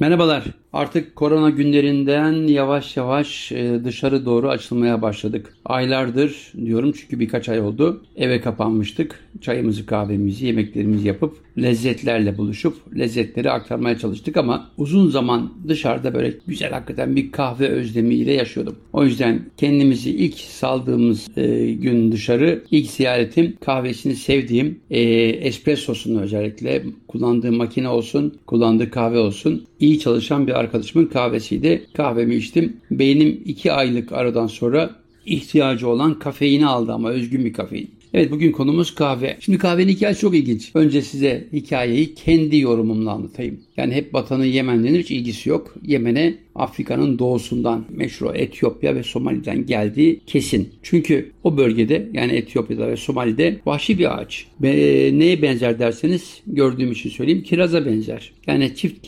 Merhabalar. Artık korona günlerinden yavaş yavaş e, dışarı doğru açılmaya başladık. Aylardır diyorum çünkü birkaç ay oldu. Eve kapanmıştık. Çayımızı, kahvemizi, yemeklerimizi yapıp lezzetlerle buluşup lezzetleri aktarmaya çalıştık ama uzun zaman dışarıda böyle güzel hakikaten bir kahve özlemiyle yaşıyordum. O yüzden kendimizi ilk saldığımız e, gün dışarı ilk ziyaretim kahvesini sevdiğim e, espressosunu özellikle kullandığı makine olsun, kullandığı kahve olsun iyi çalışan bir arkadaşımın kahvesiydi. Kahvemi içtim. Beynim iki aylık aradan sonra ihtiyacı olan kafeini aldı ama özgün bir kafein. Evet bugün konumuz kahve. Şimdi kahvenin hikayesi çok ilginç. Önce size hikayeyi kendi yorumumla anlatayım. Yani hep Batı'nın Yemen denir hiç ilgisi yok. Yemen'e Afrika'nın doğusundan meşru Etiyopya ve Somali'den geldiği kesin. Çünkü o bölgede yani Etiyopya'da ve Somali'de vahşi bir ağaç. Be, neye benzer derseniz gördüğüm için söyleyeyim kiraza benzer. Yani çift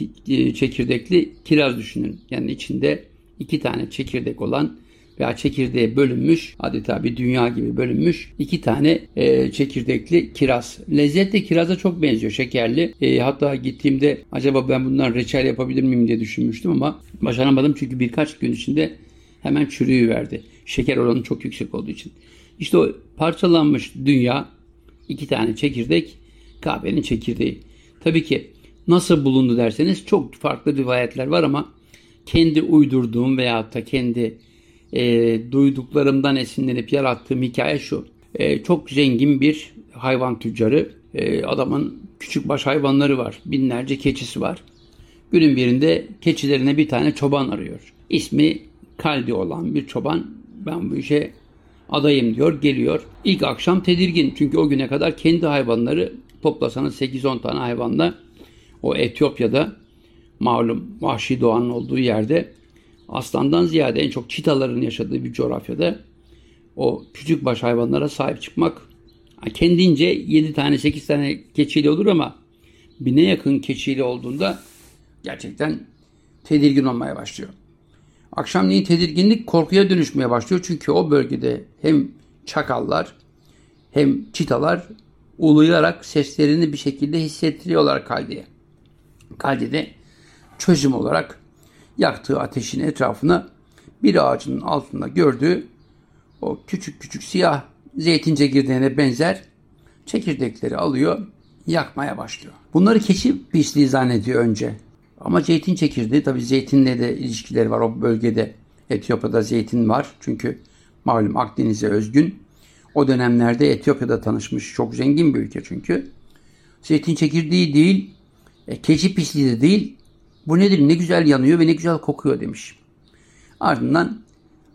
çekirdekli kiraz düşünün. Yani içinde iki tane çekirdek olan veya çekirdeğe bölünmüş adeta bir dünya gibi bölünmüş iki tane e, çekirdekli kiraz. Lezzet de kiraza çok benziyor şekerli. E, hatta gittiğimde acaba ben bundan reçel yapabilir miyim diye düşünmüştüm ama başaramadım çünkü birkaç gün içinde hemen çürüyü verdi. Şeker oranı çok yüksek olduğu için. İşte o parçalanmış dünya iki tane çekirdek kahvenin çekirdeği. Tabii ki nasıl bulundu derseniz çok farklı rivayetler var ama kendi uydurduğum veyahut da kendi e, duyduklarımdan esinlenip yarattığım hikaye şu. E, çok zengin bir hayvan tüccarı. E, adamın küçük baş hayvanları var. Binlerce keçisi var. Günün birinde keçilerine bir tane çoban arıyor. İsmi Kaldi olan bir çoban. Ben bu işe adayım diyor. Geliyor. İlk akşam tedirgin. Çünkü o güne kadar kendi hayvanları toplasanız 8-10 tane hayvanla o Etiyopya'da malum vahşi doğanın olduğu yerde aslandan ziyade en çok çitaların yaşadığı bir coğrafyada o küçük baş hayvanlara sahip çıkmak kendince 7 tane 8 tane keçiyle olur ama bine yakın keçiyle olduğunda gerçekten tedirgin olmaya başlıyor. Akşamleyin tedirginlik korkuya dönüşmeye başlıyor. Çünkü o bölgede hem çakallar hem çitalar uluyarak seslerini bir şekilde hissettiriyorlar Kaldi'ye. Kaldi de çözüm olarak yaktığı ateşin etrafına bir ağacın altında gördüğü o küçük küçük siyah zeytin çekirdeğine benzer çekirdekleri alıyor, yakmaya başlıyor. Bunları keçi pisliği zannediyor önce. Ama zeytin çekirdeği tabi zeytinle de ilişkileri var o bölgede. Etiyopya'da zeytin var çünkü malum Akdeniz'e özgün. O dönemlerde Etiyopya'da tanışmış çok zengin bir ülke çünkü. Zeytin çekirdeği değil, e, keçi pisliği de değil, bu nedir? Ne güzel yanıyor ve ne güzel kokuyor demiş. Ardından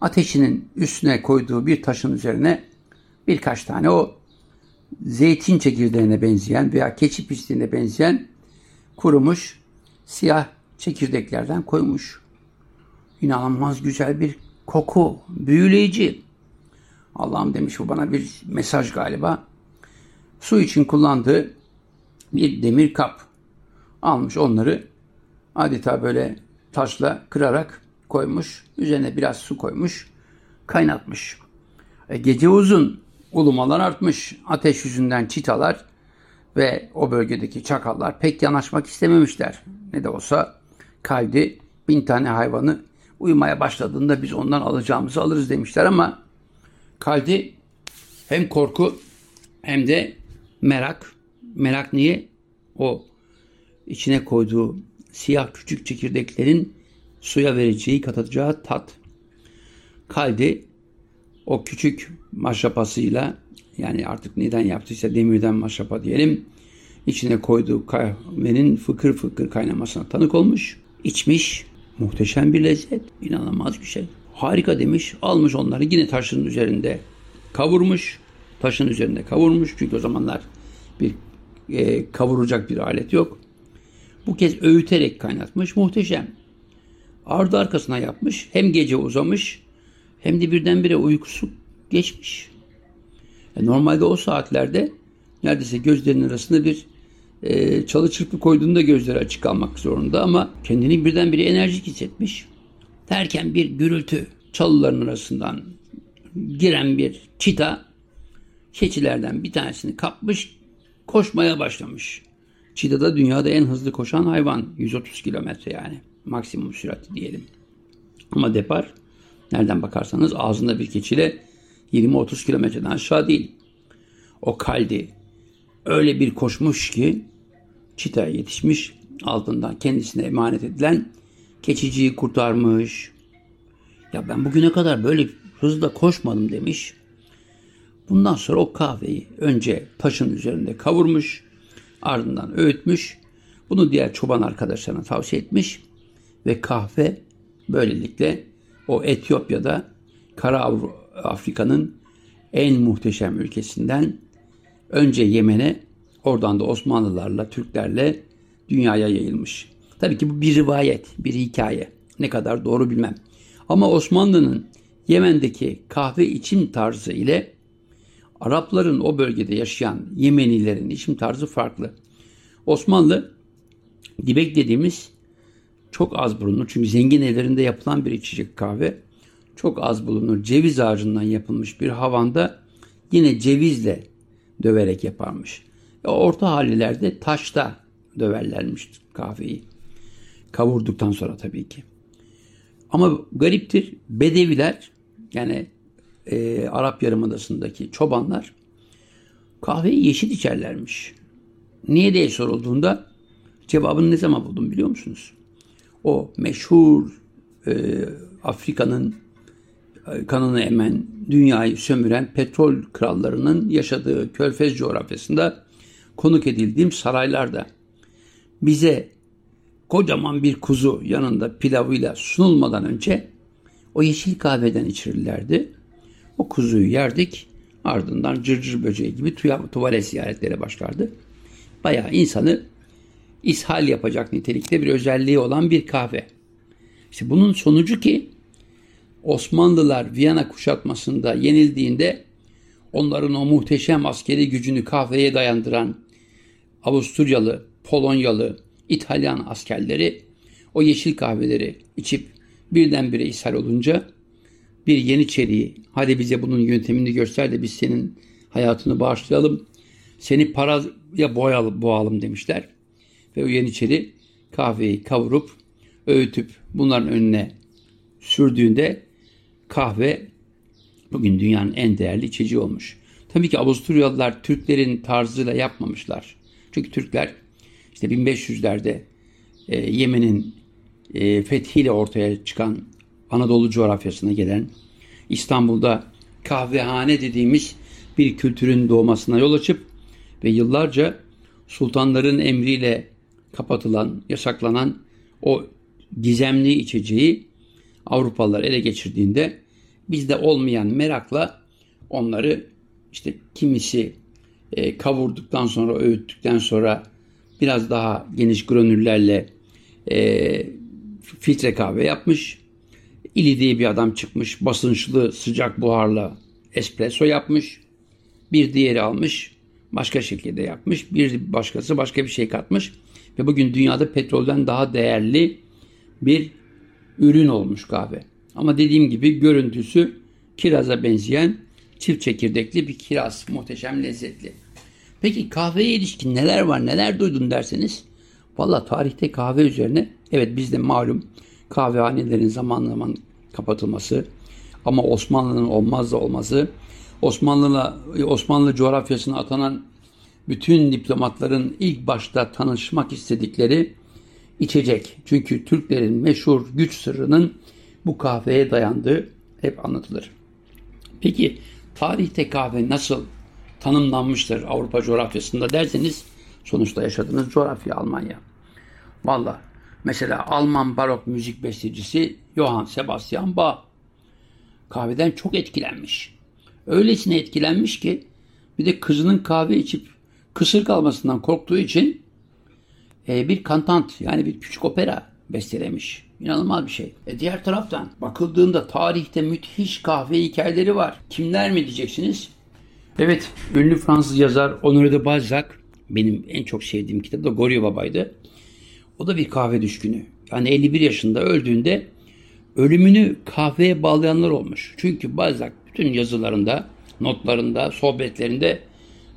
ateşinin üstüne koyduğu bir taşın üzerine birkaç tane o zeytin çekirdeğine benzeyen veya keçi pisliğine benzeyen kurumuş siyah çekirdeklerden koymuş. İnanılmaz güzel bir koku, büyüleyici. Allah'ım demiş bu bana bir mesaj galiba. Su için kullandığı bir demir kap almış onları adeta böyle taşla kırarak koymuş. Üzerine biraz su koymuş. Kaynatmış. E, gece uzun ulumalar artmış. Ateş yüzünden çitalar ve o bölgedeki çakallar pek yanaşmak istememişler. Ne de olsa kaldi bin tane hayvanı uyumaya başladığında biz ondan alacağımızı alırız demişler ama kaldi hem korku hem de merak. Merak niye? O içine koyduğu siyah küçük çekirdeklerin suya vereceği, katacağı tat. Kaldi o küçük maşrapasıyla yani artık neden yaptıysa demirden maşrapa diyelim içine koyduğu kahvenin fıkır fıkır kaynamasına tanık olmuş, içmiş. Muhteşem bir lezzet, inanılmaz bir şey. Harika demiş, almış onları yine taşın üzerinde kavurmuş. Taşın üzerinde kavurmuş çünkü o zamanlar bir e, kavuracak bir alet yok. Bu kez öğüterek kaynatmış. Muhteşem. Ardı arkasına yapmış. Hem gece uzamış hem de birdenbire uykusu geçmiş. E normalde o saatlerde neredeyse gözlerinin arasında bir e, çalı çırpı koyduğunda gözleri açık kalmak zorunda ama kendini birdenbire enerjik hissetmiş. Derken bir gürültü çalıların arasından giren bir çita keçilerden bir tanesini kapmış koşmaya başlamış. Çita da dünyada en hızlı koşan hayvan. 130 kilometre yani. Maksimum sürati diyelim. Ama depar nereden bakarsanız ağzında bir keçiyle 20-30 kilometreden aşağı değil. O kaldi öyle bir koşmuş ki çitaya yetişmiş altından kendisine emanet edilen keçiciyi kurtarmış. Ya ben bugüne kadar böyle hızla koşmadım demiş. Bundan sonra o kahveyi önce taşın üzerinde kavurmuş, ardından öğütmüş. Bunu diğer çoban arkadaşlarına tavsiye etmiş ve kahve böylelikle o Etiyopya'da Kara Afrika'nın en muhteşem ülkesinden önce Yemen'e oradan da Osmanlılarla, Türklerle dünyaya yayılmış. Tabii ki bu bir rivayet, bir hikaye. Ne kadar doğru bilmem. Ama Osmanlı'nın Yemen'deki kahve içim tarzı ile Arapların o bölgede yaşayan Yemenilerin içim tarzı farklı. Osmanlı dibek dediğimiz çok az bulunur. Çünkü zengin evlerinde yapılan bir içecek kahve. Çok az bulunur. Ceviz ağacından yapılmış bir havanda yine cevizle döverek yaparmış. Orta hallilerde taşta döverlermiş kahveyi. Kavurduktan sonra tabii ki. Ama gariptir Bedeviler yani e, Arap Yarımadası'ndaki çobanlar kahveyi yeşil içerlermiş. Niye diye sorulduğunda cevabını ne zaman buldum biliyor musunuz? O meşhur e, Afrika'nın e, kanını emen, dünyayı sömüren petrol krallarının yaşadığı Körfez coğrafyasında konuk edildiğim saraylarda bize kocaman bir kuzu yanında pilavıyla sunulmadan önce o yeşil kahveden içirirlerdi. O kuzuyu yerdik. Ardından cırcır böceği gibi tuvalet ziyaretleri başlardı. Bayağı insanı ishal yapacak nitelikte bir özelliği olan bir kahve. İşte bunun sonucu ki Osmanlılar Viyana kuşatmasında yenildiğinde onların o muhteşem askeri gücünü kahveye dayandıran Avusturyalı, Polonyalı, İtalyan askerleri o yeşil kahveleri içip birdenbire ishal olunca bir Yeniçeri'yi hadi bize bunun yöntemini göster de biz senin hayatını bağışlayalım. Seni paraya boyalım, boğalım demişler. Ve o Yeniçeri kahveyi kavurup öğütüp bunların önüne sürdüğünde kahve bugün dünyanın en değerli içeceği olmuş. Tabii ki Avusturyalılar Türklerin tarzıyla yapmamışlar. Çünkü Türkler işte 1500'lerde e, Yemen'in e, fethiyle ortaya çıkan Anadolu coğrafyasına gelen İstanbul'da kahvehane dediğimiz bir kültürün doğmasına yol açıp ve yıllarca sultanların emriyle kapatılan, yasaklanan o gizemli içeceği Avrupalılar ele geçirdiğinde bizde olmayan merakla onları işte kimisi e, kavurduktan sonra, öğüttükten sonra biraz daha geniş granüllerle e, filtre kahve yapmış. İli diye bir adam çıkmış. Basınçlı sıcak buharla espresso yapmış. Bir diğeri almış. Başka şekilde yapmış. Bir başkası başka bir şey katmış. Ve bugün dünyada petrolden daha değerli bir ürün olmuş kahve. Ama dediğim gibi görüntüsü kiraza benzeyen çift çekirdekli bir kiraz. Muhteşem lezzetli. Peki kahveye ilişkin neler var neler duydun derseniz. Valla tarihte kahve üzerine evet bizde malum kahvehanelerin zaman zaman kapatılması ama Osmanlı'nın olmaz da olması Osmanlı'la Osmanlı coğrafyasına atanan bütün diplomatların ilk başta tanışmak istedikleri içecek. Çünkü Türklerin meşhur güç sırrının bu kahveye dayandığı hep anlatılır. Peki tarihte kahve nasıl tanımlanmıştır Avrupa coğrafyasında derseniz sonuçta yaşadığınız coğrafya Almanya. Valla mesela Alman barok müzik bestecisi Johann Sebastian Bach kahveden çok etkilenmiş. Öylesine etkilenmiş ki bir de kızının kahve içip kısır kalmasından korktuğu için e, bir kantant yani bir küçük opera bestelemiş. İnanılmaz bir şey. E diğer taraftan bakıldığında tarihte müthiş kahve hikayeleri var. Kimler mi diyeceksiniz? Evet, ünlü Fransız yazar Honoré de Balzac benim en çok sevdiğim kitap da Goryo Baba'ydı. O da bir kahve düşkünü. Yani 51 yaşında öldüğünde ölümünü kahveye bağlayanlar olmuş. Çünkü Balzac bütün yazılarında, notlarında, sohbetlerinde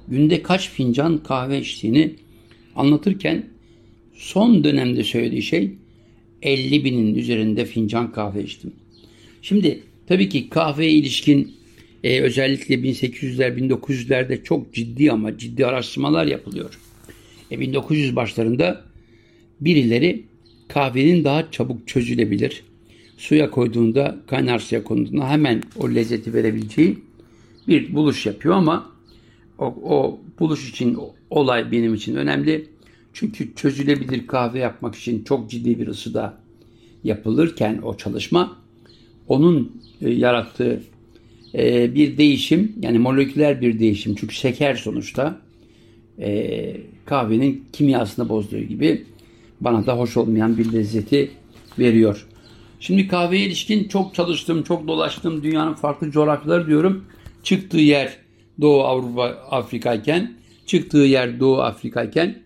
günde kaç fincan kahve içtiğini anlatırken son dönemde söylediği şey 50 binin üzerinde fincan kahve içtim. Şimdi tabii ki kahveye ilişkin e, özellikle 1800'ler 1900'lerde çok ciddi ama ciddi araştırmalar yapılıyor. E, 1900 başlarında birileri kahvenin daha çabuk çözülebilir, suya koyduğunda kaynar suya konduğunda hemen o lezzeti verebileceği bir buluş yapıyor ama o, o buluş için olay benim için önemli. Çünkü çözülebilir kahve yapmak için çok ciddi bir ısıda yapılırken o çalışma onun e, yarattığı e, bir değişim yani moleküler bir değişim çünkü şeker sonuçta e, kahvenin kimyasını bozduğu gibi bana da hoş olmayan bir lezzeti veriyor. Şimdi kahveye ilişkin çok çalıştım, çok dolaştım. Dünyanın farklı coğrafyaları diyorum. Çıktığı yer Doğu Avrupa Afrika iken, çıktığı yer Doğu Afrika iken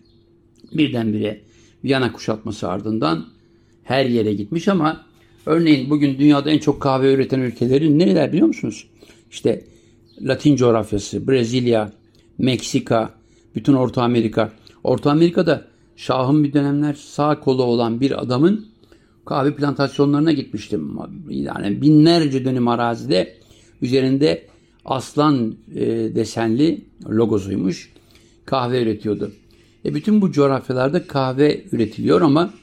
birdenbire Viyana kuşatması ardından her yere gitmiş ama örneğin bugün dünyada en çok kahve üreten ülkeleri nereler biliyor musunuz? İşte Latin coğrafyası, Brezilya, Meksika, bütün Orta Amerika. Orta Amerika'da Şah'ın bir dönemler sağ kolu olan bir adamın kahve plantasyonlarına gitmiştim. Yani binlerce dönüm arazide üzerinde aslan e, desenli logosuymuş. Kahve üretiyordu. E bütün bu coğrafyalarda kahve üretiliyor ama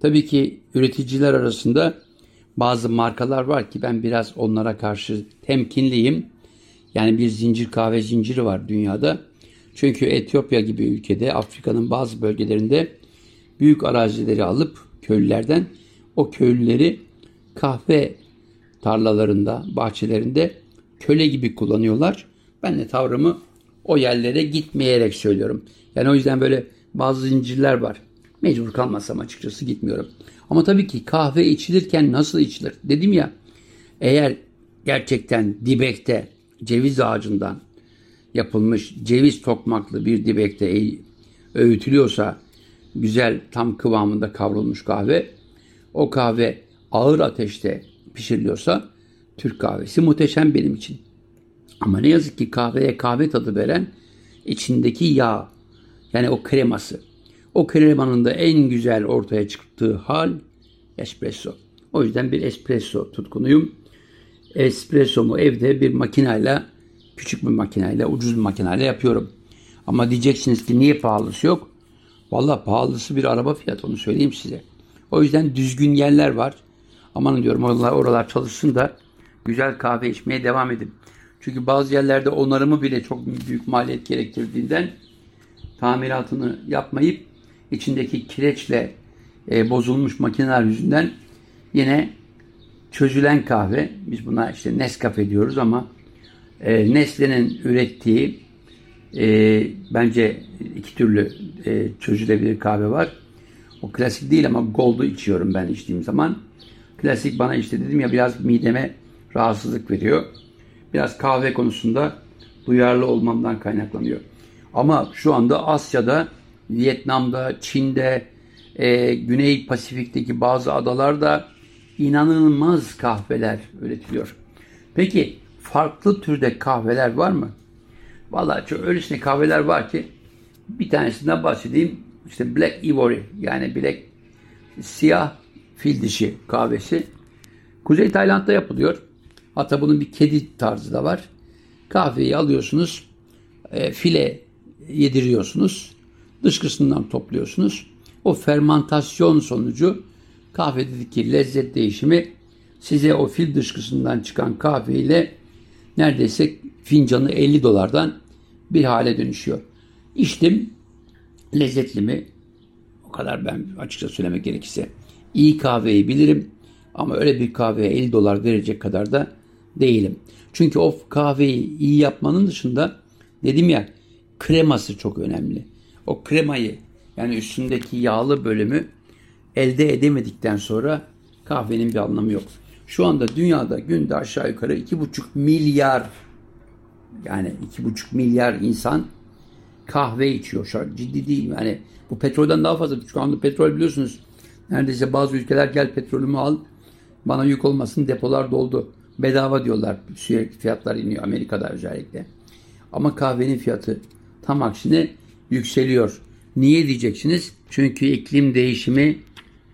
tabii ki üreticiler arasında bazı markalar var ki ben biraz onlara karşı temkinliyim. Yani bir zincir kahve zinciri var dünyada. Çünkü Etiyopya gibi ülkede Afrika'nın bazı bölgelerinde büyük arazileri alıp köylülerden o köylüleri kahve tarlalarında, bahçelerinde köle gibi kullanıyorlar. Ben de tavrımı o yerlere gitmeyerek söylüyorum. Yani o yüzden böyle bazı zincirler var. Mecbur kalmasam açıkçası gitmiyorum. Ama tabii ki kahve içilirken nasıl içilir? Dedim ya eğer gerçekten dibekte ceviz ağacından yapılmış ceviz tokmaklı bir dibekte öğütülüyorsa güzel tam kıvamında kavrulmuş kahve o kahve ağır ateşte pişiriliyorsa Türk kahvesi muhteşem benim için. Ama ne yazık ki kahveye kahve tadı veren içindeki yağ yani o kreması. O kremanın da en güzel ortaya çıktığı hal espresso. O yüzden bir espresso tutkunuyum. Espressomu evde bir makinayla, küçük bir makinayla, ucuz bir makinayla yapıyorum. Ama diyeceksiniz ki niye pahalısı yok? Valla pahalısı bir araba fiyatı onu söyleyeyim size. O yüzden düzgün yerler var. Aman diyorum oralar, oralar çalışsın da güzel kahve içmeye devam edin. Çünkü bazı yerlerde onarımı bile çok büyük maliyet gerektirdiğinden tamiratını yapmayıp içindeki kireçle e, bozulmuş makineler yüzünden yine çözülen kahve, biz buna işte Nescafe diyoruz ama e, Nestle'nin ürettiği e, bence iki türlü e, çözülebilir kahve var. O klasik değil ama Gold'u içiyorum ben içtiğim zaman. Klasik bana işte dedim ya biraz mideme rahatsızlık veriyor. Biraz kahve konusunda duyarlı olmamdan kaynaklanıyor. Ama şu anda Asya'da, Vietnam'da, Çin'de, e, Güney Pasifik'teki bazı adalarda inanılmaz kahveler üretiliyor. Peki farklı türde kahveler var mı? Vallahi çok öylesine kahveler var ki bir tanesinden bahsedeyim. İşte Black Ivory yani Black siyah fil dişi kahvesi. Kuzey Tayland'da yapılıyor. Hatta bunun bir kedi tarzı da var. Kahveyi alıyorsunuz, e, file yediriyorsunuz, dışkısından topluyorsunuz. O fermantasyon sonucu kahvedeki lezzet değişimi size o fil dışkısından çıkan kahve ile neredeyse fincanı 50 dolardan bir hale dönüşüyor. İçtim, lezzetli mi? O kadar ben açıkça söylemek gerekirse. iyi kahveyi bilirim ama öyle bir kahveye 50 dolar verecek kadar da değilim. Çünkü o kahveyi iyi yapmanın dışında dedim ya kreması çok önemli. O kremayı yani üstündeki yağlı bölümü elde edemedikten sonra kahvenin bir anlamı yok. Şu anda dünyada günde aşağı yukarı 2,5 milyar yani 2,5 milyar insan kahve içiyor. Şu ciddi değil. Yani bu petrolden daha fazla. Şu anda petrol biliyorsunuz. Neredeyse bazı ülkeler gel petrolümü al. Bana yük olmasın depolar doldu. Bedava diyorlar. Sürekli fiyatlar iniyor Amerika'da özellikle. Ama kahvenin fiyatı tam aksine yükseliyor. Niye diyeceksiniz? Çünkü iklim değişimi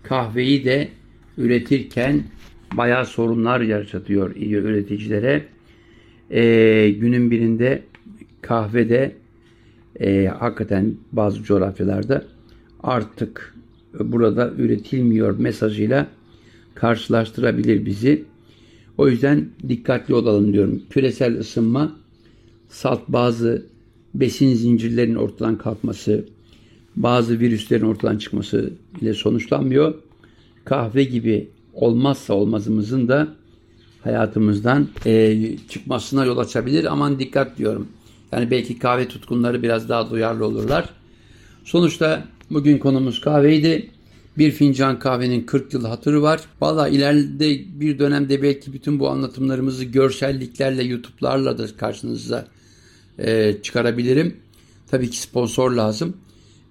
kahveyi de üretirken bayağı sorunlar yaşatıyor üreticilere. Ee, günün birinde kahvede e, hakikaten bazı coğrafyalarda artık burada üretilmiyor mesajıyla karşılaştırabilir bizi. O yüzden dikkatli olalım diyorum. Küresel ısınma, salt bazı besin zincirlerinin ortadan kalkması, bazı virüslerin ortadan çıkması ile sonuçlanmıyor. Kahve gibi olmazsa olmazımızın da hayatımızdan e, çıkmasına yol açabilir. Aman dikkat diyorum. Yani belki kahve tutkunları biraz daha duyarlı olurlar. Sonuçta bugün konumuz kahveydi. Bir fincan kahvenin 40 yıl hatırı var. Valla ileride bir dönemde belki bütün bu anlatımlarımızı görselliklerle, YouTube'larla da karşınıza e, çıkarabilirim. Tabii ki sponsor lazım.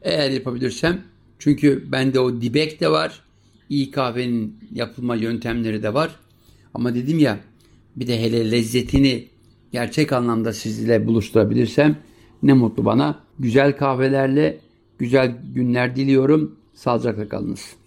Eğer yapabilirsem. Çünkü bende o dibek de var. İyi kahvenin yapılma yöntemleri de var. Ama dedim ya bir de hele lezzetini gerçek anlamda sizle buluşturabilirsem ne mutlu bana. Güzel kahvelerle güzel günler diliyorum. Sağlıcakla kalınız.